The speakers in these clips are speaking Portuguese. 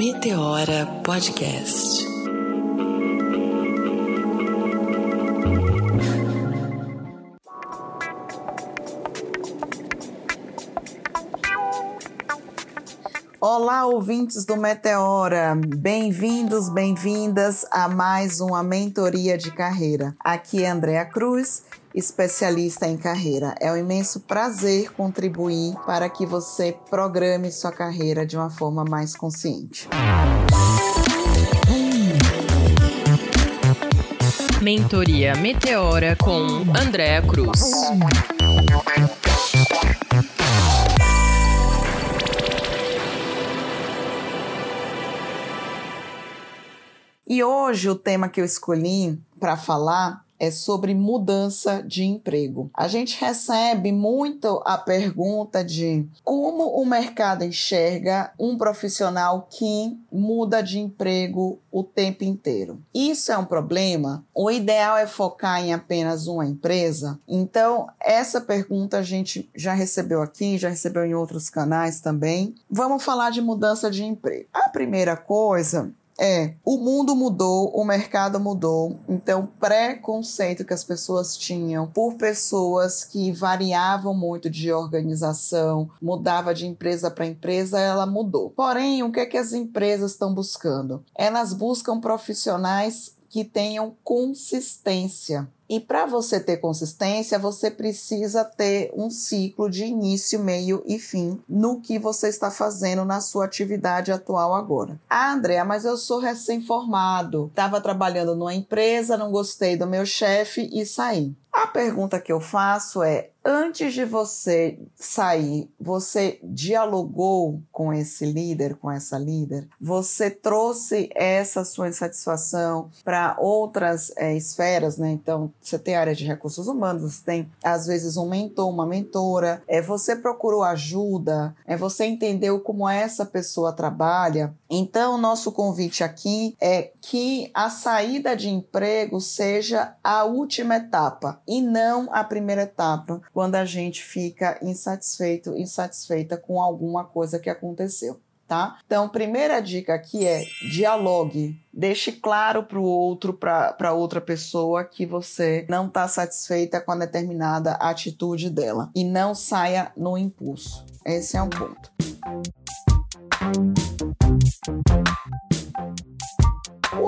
Meteora Podcast. Olá, ouvintes do Meteora. Bem-vindos, bem-vindas a mais uma mentoria de carreira. Aqui é Andréa Cruz, especialista em carreira. É um imenso prazer contribuir para que você programe sua carreira de uma forma mais consciente. Mentoria Meteora com Andréa Cruz. E hoje o tema que eu escolhi para falar é sobre mudança de emprego. A gente recebe muito a pergunta de como o mercado enxerga um profissional que muda de emprego o tempo inteiro. Isso é um problema? O ideal é focar em apenas uma empresa? Então, essa pergunta a gente já recebeu aqui, já recebeu em outros canais também. Vamos falar de mudança de emprego. A primeira coisa é o mundo mudou, o mercado mudou, então preconceito que as pessoas tinham por pessoas que variavam muito de organização, mudava de empresa para empresa, ela mudou. Porém, o que é que as empresas estão buscando? Elas buscam profissionais que tenham consistência. E para você ter consistência, você precisa ter um ciclo de início, meio e fim no que você está fazendo na sua atividade atual agora. Ah, Andréa, mas eu sou recém-formado, estava trabalhando numa empresa, não gostei do meu chefe e saí. A pergunta que eu faço é: antes de você sair, você dialogou com esse líder, com essa líder? Você trouxe essa sua insatisfação para outras é, esferas, né? Então, você tem área de recursos humanos, você tem às vezes um mentor, uma mentora, é você procurou ajuda, é você entendeu como essa pessoa trabalha. Então, nosso convite aqui é que a saída de emprego seja a última etapa e não a primeira etapa, quando a gente fica insatisfeito, insatisfeita com alguma coisa que aconteceu tá? Então, primeira dica aqui é dialogue. Deixe claro para o outro, para outra pessoa, que você não está satisfeita com a determinada atitude dela. E não saia no impulso. Esse é um ponto.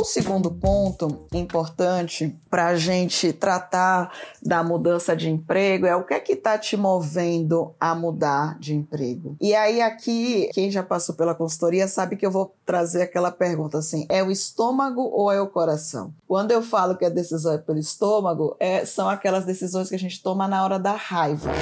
O segundo ponto importante para a gente tratar da mudança de emprego é o que é que está te movendo a mudar de emprego. E aí aqui, quem já passou pela consultoria sabe que eu vou trazer aquela pergunta assim, é o estômago ou é o coração? Quando eu falo que a decisão é pelo estômago, é, são aquelas decisões que a gente toma na hora da raiva.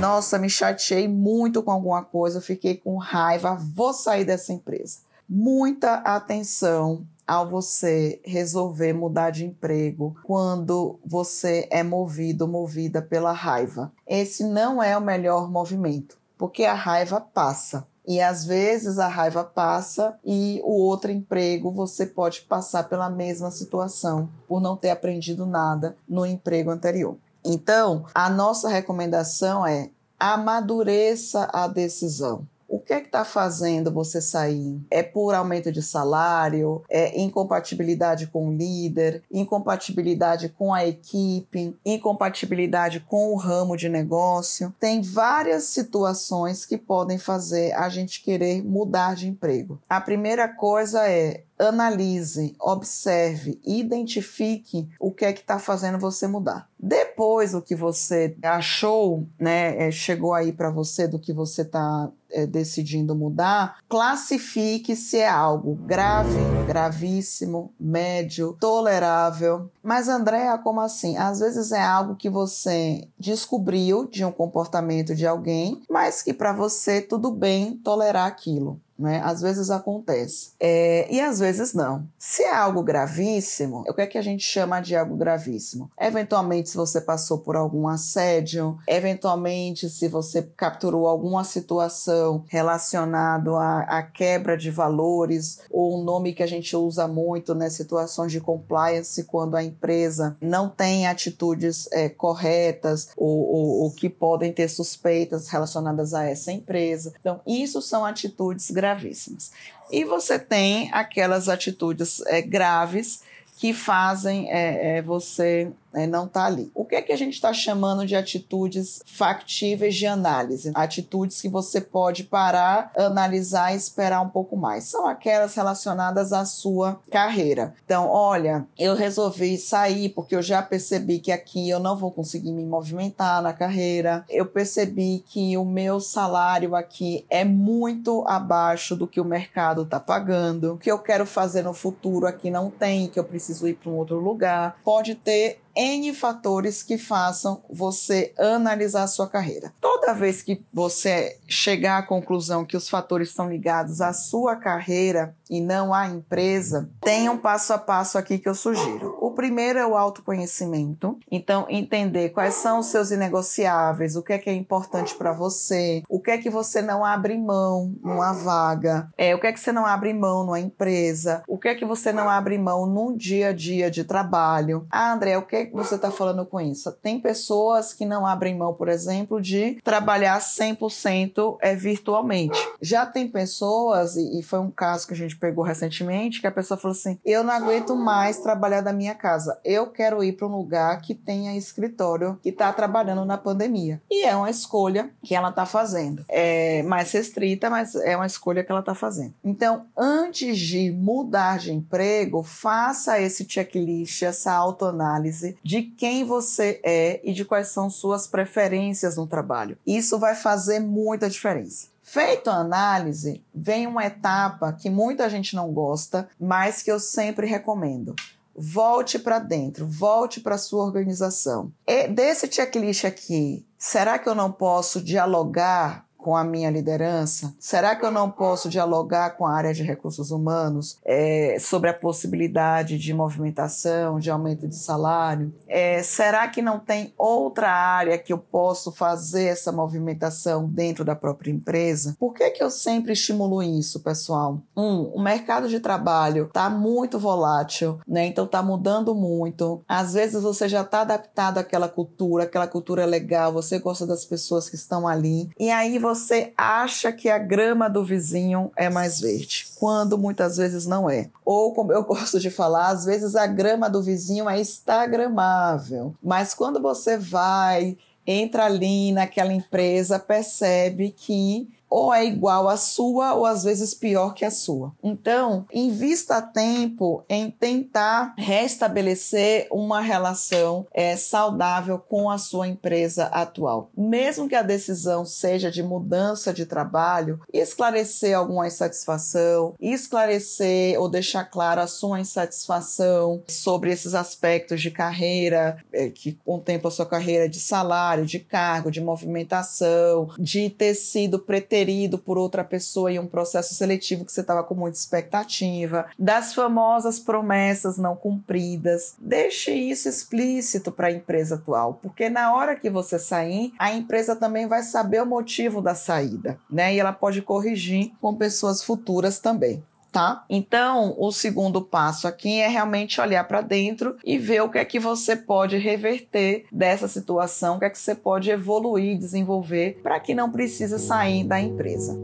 Nossa, me chateei muito com alguma coisa, fiquei com raiva, vou sair dessa empresa. Muita atenção ao você resolver mudar de emprego quando você é movido, movida pela raiva. Esse não é o melhor movimento, porque a raiva passa. E às vezes a raiva passa e o outro emprego você pode passar pela mesma situação por não ter aprendido nada no emprego anterior. Então, a nossa recomendação é amadureça a decisão. O que é que está fazendo você sair? É por aumento de salário? É incompatibilidade com o líder? Incompatibilidade com a equipe? Incompatibilidade com o ramo de negócio? Tem várias situações que podem fazer a gente querer mudar de emprego. A primeira coisa é analise, observe, identifique o que é que está fazendo você mudar. Depois o que você achou, né, é, chegou aí para você do que você está decidindo mudar, classifique se é algo grave, gravíssimo, médio, tolerável. Mas Andréa, como assim? Às vezes é algo que você descobriu de um comportamento de alguém, mas que para você tudo bem tolerar aquilo né? Às vezes acontece. É, e às vezes não. Se é algo gravíssimo, o que é que a gente chama de algo gravíssimo? Eventualmente, se você passou por algum assédio, eventualmente, se você capturou alguma situação relacionada à, quebra de valores, ou um nome que a gente usa muito, né? Situações de compliance, quando a empresa não tem atitudes é, corretas ou, ou, ou que podem ter suspeitas relacionadas a essa empresa. Então, isso são atitudes gravíssimas gravíssimas. E você tem aquelas atitudes é, graves que fazem é, é, você é, não está ali. O que é que a gente está chamando de atitudes factíveis de análise? Atitudes que você pode parar, analisar e esperar um pouco mais. São aquelas relacionadas à sua carreira. Então, olha, eu resolvi sair porque eu já percebi que aqui eu não vou conseguir me movimentar na carreira. Eu percebi que o meu salário aqui é muito abaixo do que o mercado está pagando. O que eu quero fazer no futuro aqui não tem, que eu preciso ir para um outro lugar. Pode ter N fatores que façam você analisar a sua carreira. Toda vez que você chegar à conclusão que os fatores estão ligados à sua carreira e não à empresa, tem um passo a passo aqui que eu sugiro. Primeiro é o autoconhecimento. Então, entender quais são os seus inegociáveis, o que é que é importante para você, o que é que você não abre mão numa vaga, é, o que é que você não abre mão numa empresa, o que é que você não abre mão num dia a dia de trabalho. Ah, André, o que que você está falando com isso? Tem pessoas que não abrem mão, por exemplo, de trabalhar 100% é, virtualmente. Já tem pessoas, e foi um caso que a gente pegou recentemente, que a pessoa falou assim: eu não aguento mais trabalhar da minha casa, eu quero ir para um lugar que tenha escritório que está trabalhando na pandemia. E é uma escolha que ela está fazendo. É mais restrita, mas é uma escolha que ela está fazendo. Então, antes de mudar de emprego, faça esse checklist, essa autoanálise de quem você é e de quais são suas preferências no trabalho. Isso vai fazer muita diferença. Feito a análise, vem uma etapa que muita gente não gosta, mas que eu sempre recomendo. Volte para dentro, volte para sua organização. E desse checklist aqui, será que eu não posso dialogar com a minha liderança? Será que eu não posso dialogar com a área de recursos humanos é, sobre a possibilidade de movimentação, de aumento de salário? É, será que não tem outra área que eu posso fazer essa movimentação dentro da própria empresa? Por que, que eu sempre estimulo isso, pessoal? Um, o mercado de trabalho está muito volátil, né? Então está mudando muito. Às vezes você já está adaptado àquela cultura, aquela cultura é legal, você gosta das pessoas que estão ali, e aí você você acha que a grama do vizinho é mais verde, quando muitas vezes não é. Ou, como eu gosto de falar, às vezes a grama do vizinho é instagramável, mas quando você vai, entra ali naquela empresa, percebe que ou é igual à sua ou às vezes pior que a sua. Então, invista tempo em tentar restabelecer uma relação é, saudável com a sua empresa atual. Mesmo que a decisão seja de mudança de trabalho, esclarecer alguma insatisfação, esclarecer ou deixar claro a sua insatisfação sobre esses aspectos de carreira é, que contempla a sua carreira de salário, de cargo, de movimentação, de ter sido preterido sugerido por outra pessoa em um processo seletivo que você estava com muita expectativa, das famosas promessas não cumpridas. Deixe isso explícito para a empresa atual, porque na hora que você sair, a empresa também vai saber o motivo da saída, né? E ela pode corrigir com pessoas futuras também tá? Então, o segundo passo aqui é realmente olhar para dentro e ver o que é que você pode reverter dessa situação, o que é que você pode evoluir, desenvolver para que não precise sair da empresa.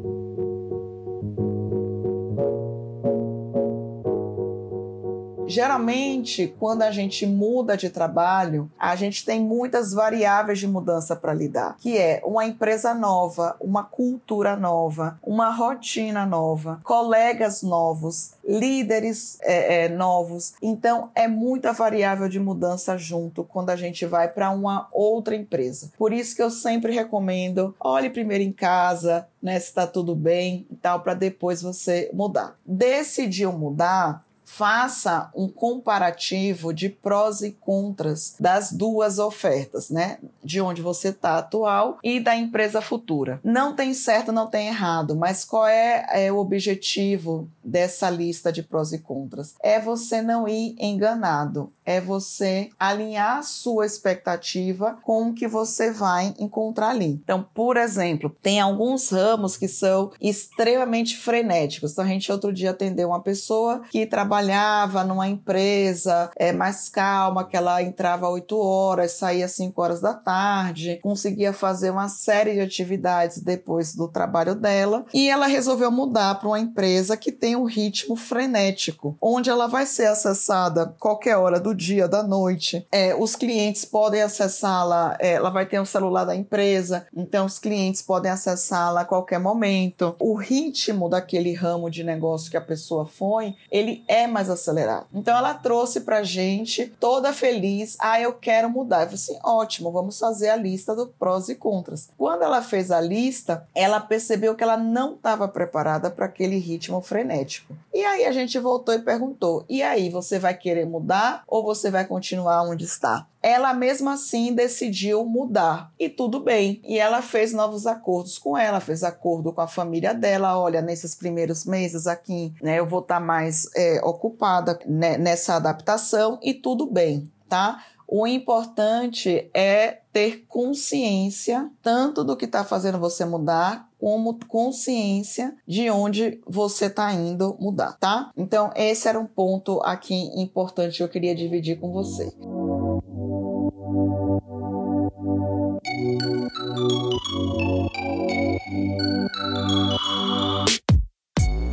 Geralmente, quando a gente muda de trabalho, a gente tem muitas variáveis de mudança para lidar, que é uma empresa nova, uma cultura nova, uma rotina nova, colegas novos, líderes é, é, novos. Então, é muita variável de mudança junto quando a gente vai para uma outra empresa. Por isso que eu sempre recomendo, olhe primeiro em casa, né, se está tudo bem e tal, para depois você mudar. Decidiu mudar, faça um comparativo de prós e contras das duas ofertas, né? De onde você está atual e da empresa futura. Não tem certo, não tem errado, mas qual é, é o objetivo dessa lista de prós e contras? É você não ir enganado, é você alinhar sua expectativa com o que você vai encontrar ali. Então, por exemplo, tem alguns ramos que são extremamente frenéticos. Então, a gente outro dia atendeu uma pessoa que trabalha trabalhava numa empresa é, mais calma, que ela entrava às 8 horas, saía às 5 horas da tarde conseguia fazer uma série de atividades depois do trabalho dela. E ela resolveu mudar para uma empresa que tem um ritmo frenético, onde ela vai ser acessada qualquer hora do dia, da noite. É, os clientes podem acessá-la, é, ela vai ter o um celular da empresa, então os clientes podem acessá-la a qualquer momento. O ritmo daquele ramo de negócio que a pessoa foi, ele é mais acelerado. Então ela trouxe pra gente toda feliz, ah, eu quero mudar. Eu falei assim, ótimo, vamos fazer a lista do prós e contras. Quando ela fez a lista, ela percebeu que ela não estava preparada para aquele ritmo frenético. E aí a gente voltou e perguntou: "E aí, você vai querer mudar ou você vai continuar onde está?" ela mesma assim decidiu mudar e tudo bem. E ela fez novos acordos com ela, fez acordo com a família dela. Olha, nesses primeiros meses aqui, né, eu vou estar tá mais é, ocupada nessa adaptação e tudo bem, tá? O importante é ter consciência tanto do que está fazendo você mudar, como consciência de onde você está indo mudar, tá? Então, esse era um ponto aqui importante que eu queria dividir com você.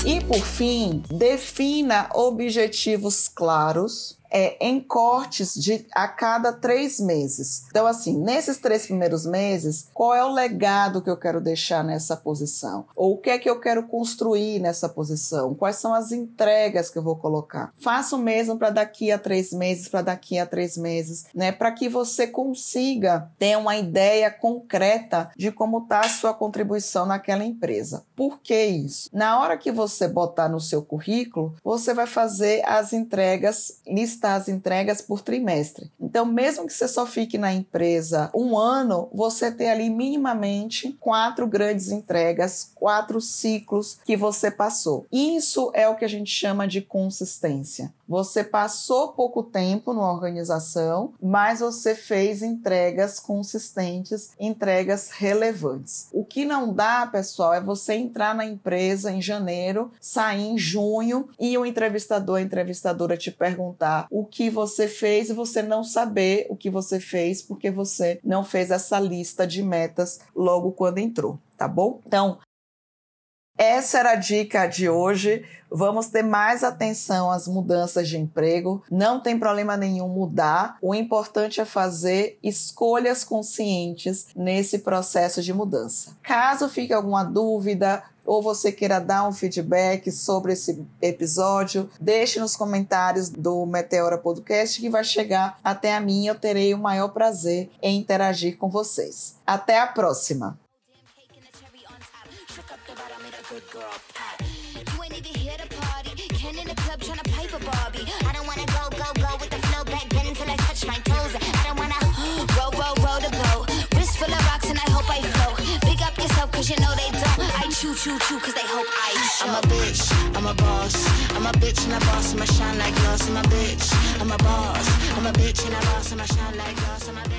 E por fim, defina objetivos claros é, em cortes de a cada três meses. Então, assim, nesses três primeiros meses, qual é o legado que eu quero deixar nessa posição? Ou o que é que eu quero construir nessa posição? Quais são as entregas que eu vou colocar? Faça o mesmo para daqui a três meses, para daqui a três meses, né? Para que você consiga ter uma ideia concreta de como está a sua contribuição naquela empresa. Por que isso? Na hora que você botar no seu currículo, você vai fazer as entregas listadas as entregas por trimestre. Então, mesmo que você só fique na empresa um ano, você tem ali minimamente quatro grandes entregas, quatro ciclos que você passou. Isso é o que a gente chama de consistência. Você passou pouco tempo numa organização, mas você fez entregas consistentes, entregas relevantes. O que não dá, pessoal, é você entrar na empresa em janeiro, sair em junho e o entrevistador, a entrevistadora te perguntar o que você fez e você não saber o que você fez porque você não fez essa lista de metas logo quando entrou, tá bom? Então, essa era a dica de hoje. Vamos ter mais atenção às mudanças de emprego. Não tem problema nenhum mudar. O importante é fazer escolhas conscientes nesse processo de mudança. Caso fique alguma dúvida, ou você queira dar um feedback sobre esse episódio, deixe nos comentários do Meteora Podcast que vai chegar até a mim. Eu terei o maior prazer em interagir com vocês. Até a próxima! with a good girl pop. You ain't even here to party. Ken in the club trying to pipe a Barbie. I don't wanna go, go, go with the flow back then until I touch my toes. I don't wanna roll, roll, roll the boat. Wrist full of rocks and I hope I float. Big up yourself cause you know they don't. I chew, chew, chew cause they hope I show. I'm a bitch, I'm a boss. I'm a bitch and a boss. and I shine like glass. I'm a bitch, I'm a boss. I'm a bitch and a boss. and I shine like glass. I'm a bitch.